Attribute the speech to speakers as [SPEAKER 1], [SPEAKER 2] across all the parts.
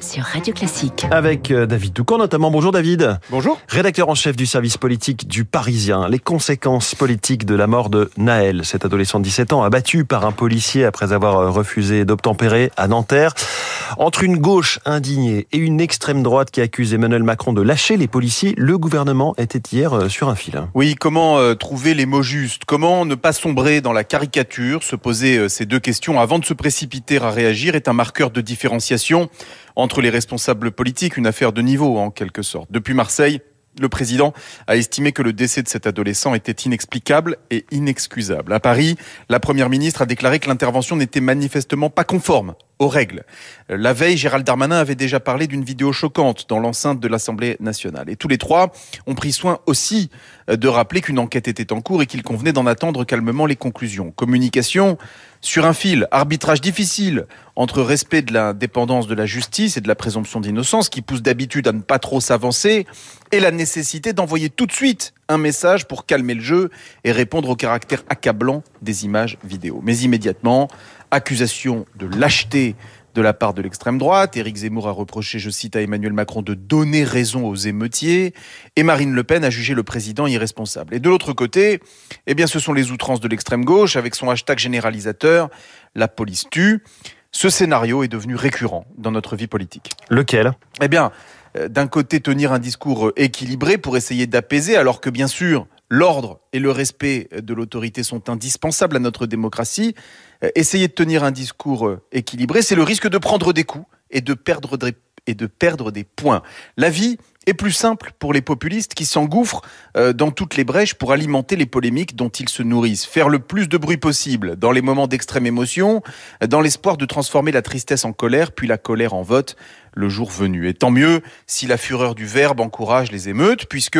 [SPEAKER 1] sur Radio Classique.
[SPEAKER 2] Avec euh, David Doucan notamment. Bonjour David.
[SPEAKER 3] Bonjour.
[SPEAKER 2] Rédacteur en chef du service politique du Parisien. Les conséquences politiques de la mort de Naël, cet adolescent de 17 ans abattu par un policier après avoir euh, refusé d'obtempérer à Nanterre. Entre une gauche indignée et une extrême droite qui accuse Emmanuel Macron de lâcher les policiers, le gouvernement était hier euh, sur un fil.
[SPEAKER 3] Oui, comment trouver les mots justes? Comment ne pas sombrer dans la caricature? Se poser ces deux questions avant de se précipiter à réagir est un marqueur de différenciation entre les responsables politiques, une affaire de niveau en quelque sorte. Depuis Marseille, le président a estimé que le décès de cet adolescent était inexplicable et inexcusable. À Paris, la première ministre a déclaré que l'intervention n'était manifestement pas conforme aux règles. La veille, Gérald Darmanin avait déjà parlé d'une vidéo choquante dans l'enceinte de l'Assemblée nationale. Et tous les trois ont pris soin aussi de rappeler qu'une enquête était en cours et qu'il convenait d'en attendre calmement les conclusions. Communication sur un fil, arbitrage difficile entre respect de l'indépendance de la justice et de la présomption d'innocence qui pousse d'habitude à ne pas trop s'avancer et la nécessité d'envoyer tout de suite un message pour calmer le jeu et répondre au caractère accablant des images vidéo. Mais immédiatement, accusation de lâcheté de la part de l'extrême droite. Éric Zemmour a reproché, je cite, à Emmanuel Macron de donner raison aux émeutiers. Et Marine Le Pen a jugé le président irresponsable. Et de l'autre côté, eh bien, ce sont les outrances de l'extrême gauche avec son hashtag généralisateur, la police tue. Ce scénario est devenu récurrent dans notre vie politique.
[SPEAKER 2] Lequel?
[SPEAKER 3] Eh bien, euh, d'un côté, tenir un discours équilibré pour essayer d'apaiser, alors que bien sûr, l'ordre et le respect de l'autorité sont indispensables à notre démocratie. Euh, essayer de tenir un discours euh, équilibré, c'est le risque de prendre des coups et de perdre des, et de perdre des points. La vie est plus simple pour les populistes qui s'engouffrent euh, dans toutes les brèches pour alimenter les polémiques dont ils se nourrissent. Faire le plus de bruit possible dans les moments d'extrême émotion, dans l'espoir de transformer la tristesse en colère, puis la colère en vote le jour venu. Et tant mieux si la fureur du verbe encourage les émeutes, puisque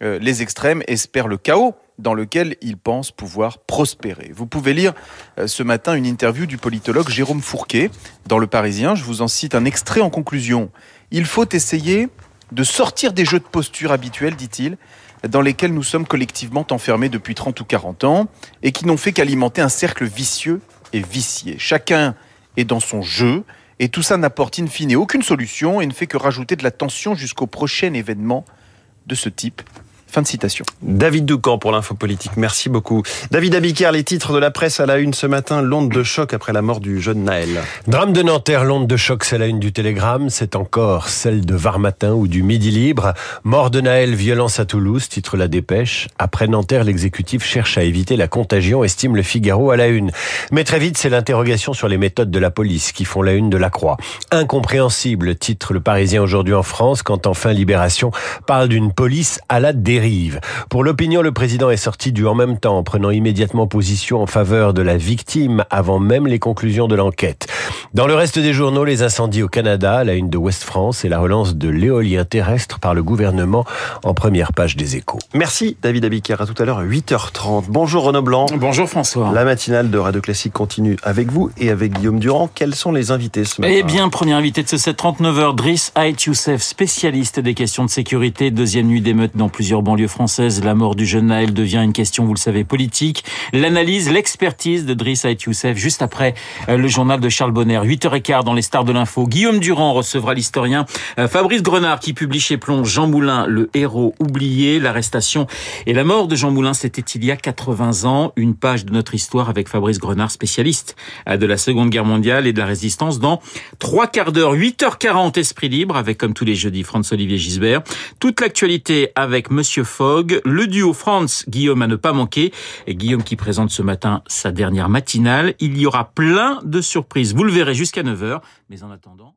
[SPEAKER 3] les extrêmes espèrent le chaos dans lequel ils pensent pouvoir prospérer. Vous pouvez lire euh, ce matin une interview du politologue Jérôme Fourquet dans Le Parisien. Je vous en cite un extrait en conclusion. Il faut essayer de sortir des jeux de posture habituels, dit-il, dans lesquels nous sommes collectivement enfermés depuis 30 ou 40 ans et qui n'ont fait qu'alimenter un cercle vicieux et vicié. Chacun est dans son jeu et tout ça n'apporte in fine aucune solution et ne fait que rajouter de la tension jusqu'au prochain événement de ce type Fin de citation.
[SPEAKER 2] David Doucan pour l'info politique. Merci beaucoup. David Abiker, les titres de la presse à la une ce matin. L'onde de choc après la mort du jeune Naël.
[SPEAKER 4] Drame de Nanterre, l'onde de choc, c'est la une du Télégramme. C'est encore celle de Var-Matin ou du Midi Libre. Mort de Naël, violence à Toulouse, titre la dépêche. Après Nanterre, l'exécutif cherche à éviter la contagion, estime le Figaro à la une. Mais très vite, c'est l'interrogation sur les méthodes de la police qui font la une de la Croix. Incompréhensible, titre le Parisien aujourd'hui en France, quand enfin Libération parle d'une police à la dérive. Pour l'opinion, le président est sorti du en même temps, prenant immédiatement position en faveur de la victime avant même les conclusions de l'enquête. Dans le reste des journaux, les incendies au Canada, la une de West France et la relance de l'éolien terrestre par le gouvernement en première page des échos.
[SPEAKER 2] Merci David Abiker. À tout à l'heure, 8h30. Bonjour Renaud Blanc.
[SPEAKER 5] Bonjour François.
[SPEAKER 2] La matinale de Radio Classique continue avec vous et avec Guillaume Durand. Quels sont les invités ce matin?
[SPEAKER 5] Eh bien, premier invité de ce 739 h Driss Ait Youssef, spécialiste des questions de sécurité. Deuxième nuit d'émeute dans plusieurs banlieues françaises. La mort du jeune Naël devient une question, vous le savez, politique. L'analyse, l'expertise de Driss Ait Youssef juste après euh, le journal de Charles Bonner. 8h15 dans les stars de l'info. Guillaume Durand recevra l'historien euh, Fabrice Grenard qui publie chez Plomb Jean Moulin, le héros oublié. L'arrestation et la mort de Jean Moulin, c'était il y a 80 ans. Une page de notre histoire avec Fabrice Grenard, spécialiste euh, de la Seconde Guerre mondiale et de la résistance dans trois quarts d'heure. 8h40, Esprit Libre avec, comme tous les jeudis, Franz-Olivier Gisbert. Toute l'actualité avec Monsieur Fogg. Le duo France, Guillaume à ne pas manquer. Et Guillaume qui présente ce matin sa dernière matinale. Il y aura plein de surprises. Vous le verrez jusqu'à 9h. Mais en attendant...